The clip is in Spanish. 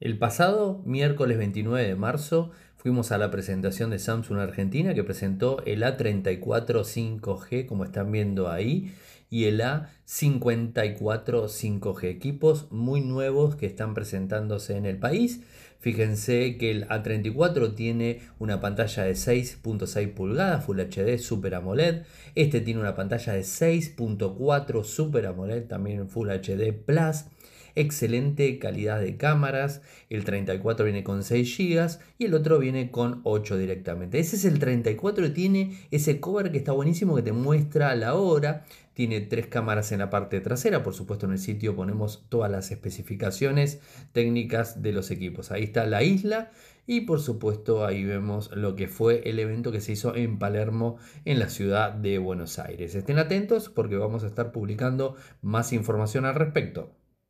El pasado miércoles 29 de marzo fuimos a la presentación de Samsung Argentina que presentó el A34 5G como están viendo ahí y el A54 5G, equipos muy nuevos que están presentándose en el país. Fíjense que el A34 tiene una pantalla de 6.6 pulgadas Full HD Super AMOLED. Este tiene una pantalla de 6.4 Super AMOLED también Full HD Plus excelente calidad de cámaras, el 34 viene con 6 GB y el otro viene con 8 directamente. Ese es el 34 y tiene ese cover que está buenísimo que te muestra la hora, tiene tres cámaras en la parte trasera, por supuesto en el sitio ponemos todas las especificaciones técnicas de los equipos. Ahí está la isla y por supuesto ahí vemos lo que fue el evento que se hizo en Palermo en la ciudad de Buenos Aires. Estén atentos porque vamos a estar publicando más información al respecto.